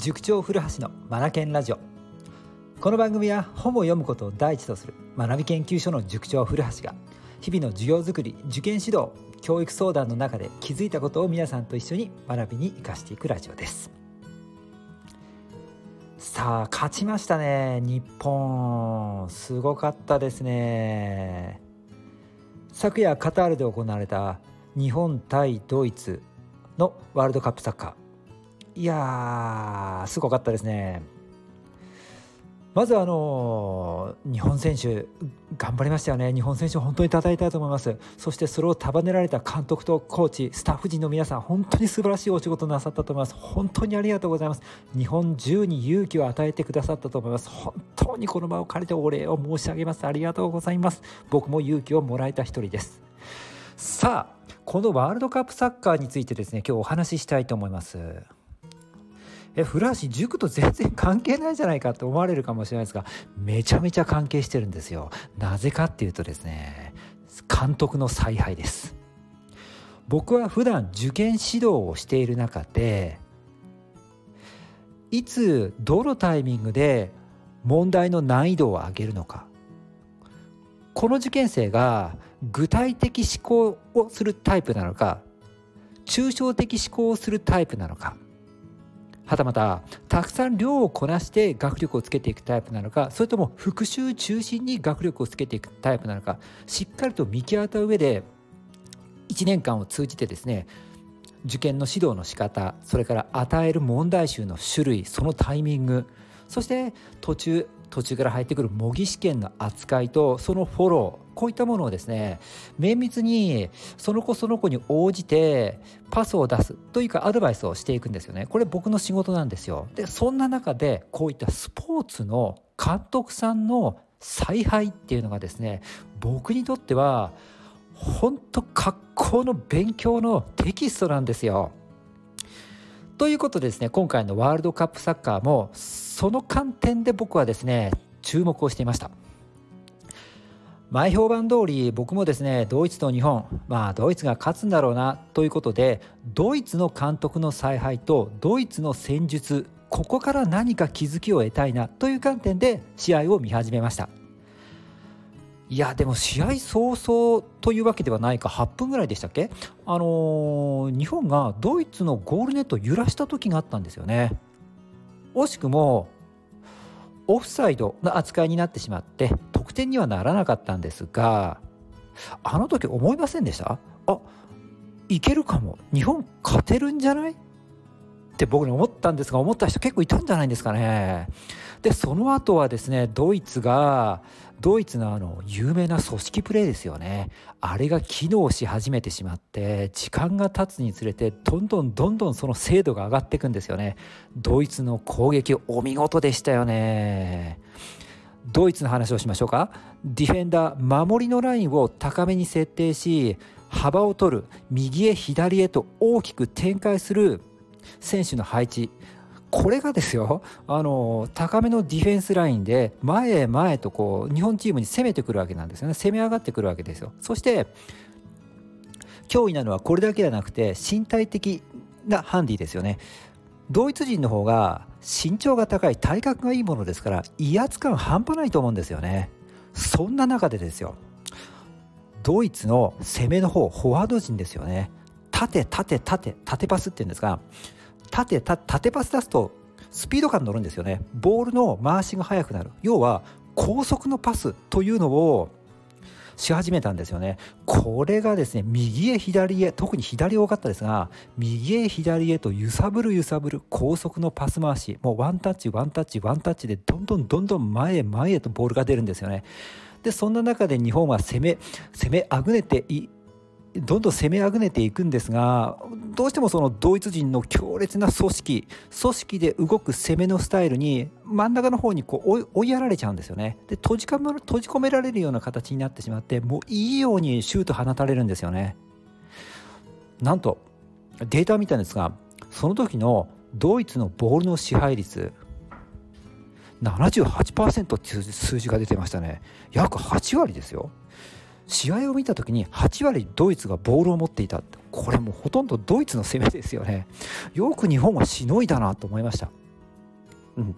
塾長古橋のマナケンラジオ。この番組は本を読むことを第一とする学び研究所の塾長古橋が日々の授業づくり受験指導教育相談の中で気づいたことを皆さんと一緒に学びに生かしていくラジオです。さあ勝ちましたね日本。すごかったですね。昨夜カタールで行われた日本対ドイツのワールドカップサッカー。いやーすごかったですね。まずあの日本選手頑張りましたよね。日本選手本当に叩いたいと思います。そしてそれを束ねられた監督とコーチスタッフ陣の皆さん本当に素晴らしいお仕事なさったと思います。本当にありがとうございます。日本中に勇気を与えてくださったと思います。本当にこの場を借りてお礼を申し上げます。ありがとうございます。僕も勇気をもらえた一人です。さあこのワールドカップサッカーについてですね今日お話ししたいと思います。え古橋塾と全然関係ないじゃないかって思われるかもしれないですがめちゃめちゃ関係してるんですよ。なぜかっていうとですね監督の采配です。僕は普段受験指導をしている中でいつどのタイミングで問題の難易度を上げるのか。この受験生が具体的思考をするタイプなのか抽象的思考をするタイプなのか。はたまたたくさん量をこなして学力をつけていくタイプなのかそれとも復習中心に学力をつけていくタイプなのかしっかりと見極めた上で1年間を通じてですね受験の指導の仕方それから与える問題集の種類そのタイミングそして途中途中から入ってくる模擬試験の扱いとそのフォローこういったものをですね綿密にその子その子に応じてパスを出すというかアドバイスをしていくんですよねこれ僕の仕事なんですよでそんな中でこういったスポーツの監督さんの采配っていうのがですね僕にとっては本当格好の勉強のテキストなんですよ。ということでですね今回のワールドカップサッカーもその観点で僕はですね注目をしていました。前評判通り僕もですねドイツと日本まあドイツが勝つんだろうなということでドイツの監督の采配とドイツの戦術ここから何か気づきを得たいなという観点で試合を見始めました。いやでも試合早々というわけではないか。8分ぐらいでしたっけ？あのー、日本がドイツのゴールネットを揺らした時があったんですよね。惜しくもオフサイドの扱いになってしまって得点にはならなかったんですがあの時思いませんでした？あいけるかも。日本勝てるんじゃない？って僕に思ったんですが思った人結構いたんじゃないんですかね。でその後はですねドイツがドイツのあの有名な組織プレーですよね。あれが機能し始めてしまって時間が経つにつれてどんどんどんどんその精度が上がっていくんですよね。ドイツの攻撃お見事でしたよね。ドイツの話をしましょうか。ディフェンダー守りのラインを高めに設定し幅を取る右へ左へと大きく展開する選手の配置。これがですよあの高めのディフェンスラインで前へ前へとこう日本チームに攻めてくるわけなんですよね。攻め上がってくるわけですよ。そして脅威なのはこれだけじゃなくて身体的なハンディですよね。ドイツ人の方が身長が高い体格がいいものですから威圧感半端ないと思うんですよね。そんな中でですよドイツの攻めの方フォワード陣ですよね。縦縦縦縦パスっていうんですが縦縦パス出すとスピード感乗るんですよね。ボールの回しが速くなる。要は高速のパスというのをし始めたんですよね。これがですね右へ左へ特に左多かったですが右へ左へと揺さぶる揺さぶる高速のパス回し。もうワンタッチワンタッチワンタッチでどんどんどんどん前へ前へとボールが出るんですよね。でそんな中で日本は攻め攻めあぐねていどんどん攻めあぐねていくんですがどうしてもそのドイツ人の強烈な組織組織で動く攻めのスタイルに真ん中の方にこう追いやられちゃうんですよね。で閉じ閉じ込められるような形になってしまってもういいようにシュート放たれるんですよね。なんとデータを見たんですがその時のドイツのボールの支配率78%っていう数字が出てましたね。約8割ですよ。試合を見た時に8割ドイツがボールを持っていた。これもうほとんどドイツの攻めですよね。よく日本はしのいだなと思いました。うん、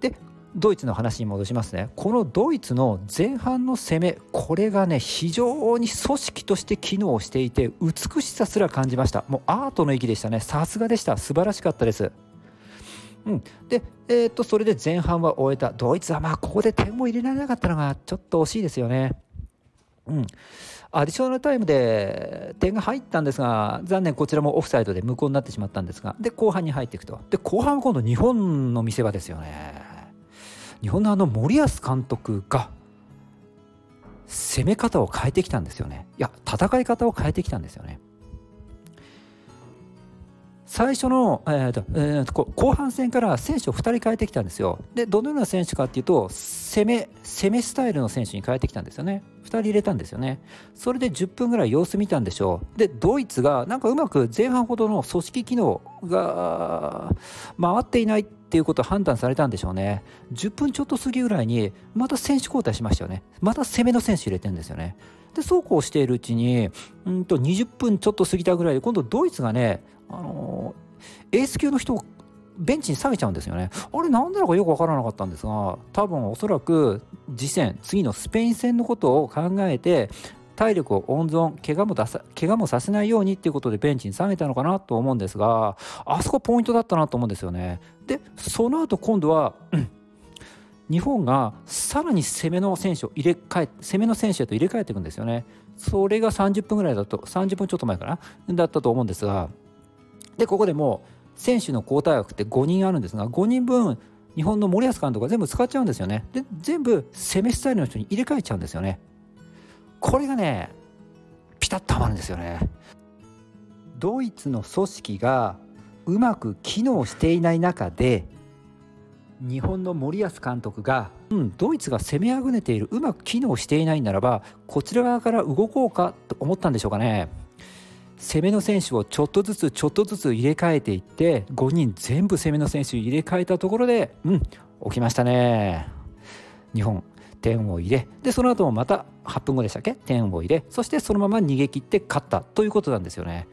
でドイツの話に戻しますね。このドイツの前半の攻めこれがね非常に組織として機能していて美しさすら感じました。もうアートの域でしたね。さすがでした。素晴らしかったです。うん、で、えー、とそれで前半は終えた。ドイツはまあここで点を入れられなかったのがちょっと惜しいですよね。うん、アディショナルタイムで点が入ったんですが残念こちらもオフサイドで無効になってしまったんですがで後半に入っていくと。で後半は今度日本の見せ場ですよね。日本のあの森保監督が攻め方を変えてきたんですよね。いや戦い方を変えてきたんですよね。最初の、えーとえー、と後半戦から選手を2人変えてきたんですよ。で、どのような選手かっていうと、攻め、攻めスタイルの選手に変えてきたんですよね。2人入れたんですよね。それで10分ぐらい様子見たんでしょう。で、ドイツがなんかうまく前半ほどの組織機能が回っていないっていうことを判断されたんでしょうね。10分ちょっと過ぎぐらいに、また選手交代しましたよね。また攻めの選手入れてるんですよね。でそうこうしているうちにうんと20分ちょっと過ぎたぐらいで今度ドイツがねあのエース級の人をベンチに下げちゃうんですよね。あれなんだろうかよく分からなかったんですが多分おそらく次戦次のスペイン戦のことを考えて体力を温存怪我も出さ怪我もさせないようにっていうことでベンチに下げたのかなと思うんですがあそこポイントだったなと思うんですよね。でその後今度は、うん日本がさらに攻めの選手を入れ替え攻めの選手へと入れ替えていくんですよね。それが30分ぐらいだと30分ちょっと前かな？だったと思うんですがでここでも選手の交代枠って5人あるんですが5人分日本の森保監督が全部使っちゃうんですよね。で全部攻めスタイルの人に入れ替えちゃうんですよね。これがねピタッとはまるんですよね。ドイツの組織がうまく機能していない中で日本の森保監督が、うん、ドイツが攻めあぐねているうまく機能していないならばこちら側から動こうかと思ったんでしょうかね。攻めの選手をちょっとずつちょっとずつ入れ替えていって5人全部攻めの選手入れ替えたところでうん起きましたね。日本点を入れでその後もまた8分後でしたっけ？点を入れそしてそのまま逃げ切って勝ったということなんですよね。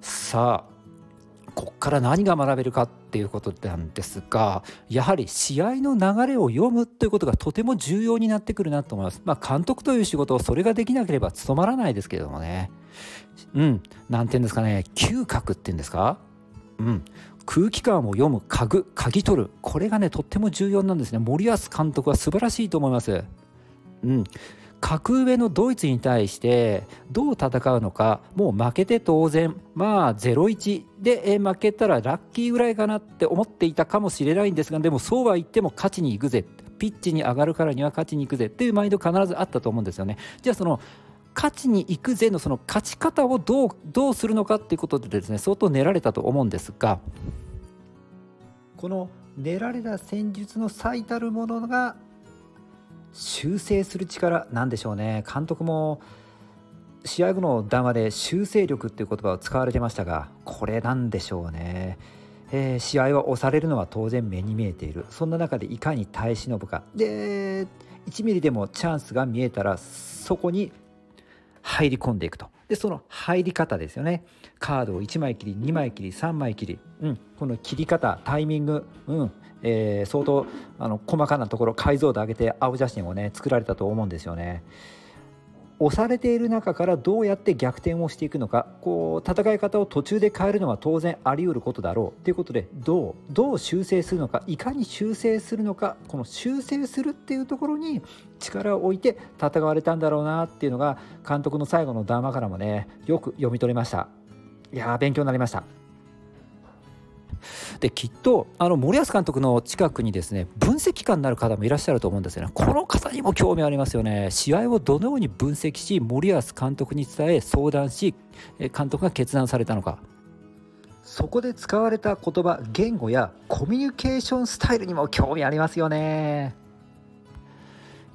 さあここから何が学べるかっていうことなんですがやはり試合の流れを読むということがとても重要になってくるなと思います。まあ、監督という仕事をそれができなければ務まらないですけれどもね。うん。何て言うんですかね。嗅覚っていうんですか？うん。空気感を読む家具鍵取る。これがねとっても重要なんですね。森保監督は素晴らしいと思います。うん。格上のドイツに対してどう戦うのかもう負けて当然まあ0-1で負けたらラッキーぐらいかなって思っていたかもしれないんですがでもそうは言っても勝ちに行くぜピッチに上がるからには勝ちに行くぜっていうマインド必ずあったと思うんですよね。じゃあその勝ちに行くぜのその勝ち方をどうどうするのかっていうことでですね相当練られたと思うんですがこの練られた戦術の最たるものが修正する力なんでしょうね。監督も試合後の談話で修正力っていう言葉を使われてましたがこれなんでしょうね、えー、試合は押されるのは当然目に見えている。そんな中でいかに耐え忍ぶか。で1ミリでもチャンスが見えたらそこに入り込んでいくと。でその入り方ですよね。カードを1枚切り2枚切り3枚切り、うん、この切り方タイミング、うん。えー、相当あの細かなところ解像度上げて青写真をね作られたと思うんですよね。押されている中からどうやって逆転をしていくのかこう戦い方を途中で変えるのは当然あり得ることだろうということでどうどう修正するのかいかに修正するのかこの修正するっていうところに力を置いて戦われたんだろうなっていうのが監督の最後の談話からもねよく読み取れましたいやー勉強になりましたできっとあの森保監督の近くにですね分析官になる方もいらっしゃると思うんですよね。この方にも興味ありますよね。試合をどのように分析し森保監督に伝え相談し監督が決断されたのか。そこで使われた言葉言語やコミュニケーションスタイルにも興味ありますよね。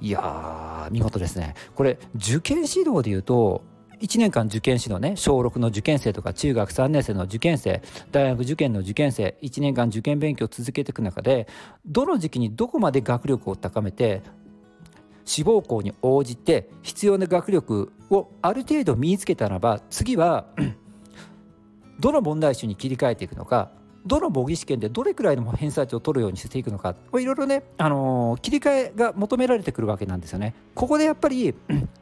いやー見事ですね。これ受験指導でいうと1年間受験指導ね小6の受験生とか中学3年生の受験生大学受験の受験生1年間受験勉強を続けていく中でどの時期にどこまで学力を高めて志望校に応じて必要な学力をある程度身につけたならば次はどの問題集に切り替えていくのかどの模擬試験でどれくらいの偏差値を取るようにしていくのかいろいろね、あのー、切り替えが求められてくるわけなんですよね。ここでやっぱり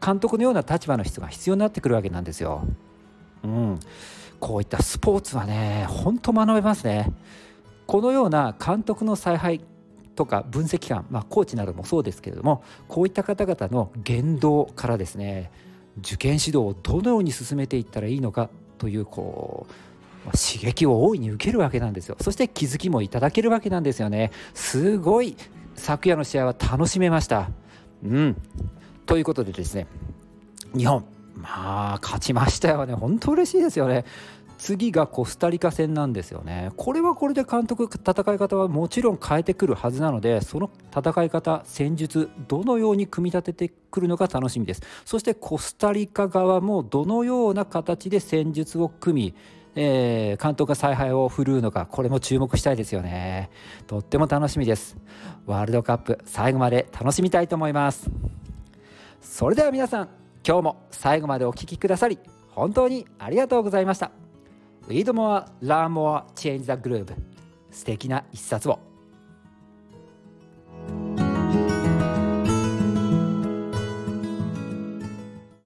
監督のような立場の人が必要になってくるわけなんですよ。うん、こういったスポーツはね本当学べますね。このような監督の采配とか分析官、まあ、コーチなどもそうですけれどもこういった方々の言動からですね受験指導をどのように進めていったらいいのかというこう刺激を大いに受けるわけなんですよ。そして気づきもいただけるわけなんですよね。すごい昨夜の試合は楽しめました。うん。ということでですね日本まあ勝ちましたよね。本当嬉しいですよね。次がコスタリカ戦なんですよね。これはこれで監督戦い方はもちろん変えてくるはずなのでその戦い方戦術どのように組み立ててくるのか楽しみです。そしてコスタリカ側もどのような形で戦術を組みえー、監督が采配を振るうのかこれも注目したいですよね。とっても楽しみです。ワールドカップ最後まで楽しみたいと思います。それでは皆さん今日も最後までお聴きくださり本当にありがとうございました。Read more, learn more, change the groove 素敵な一冊を。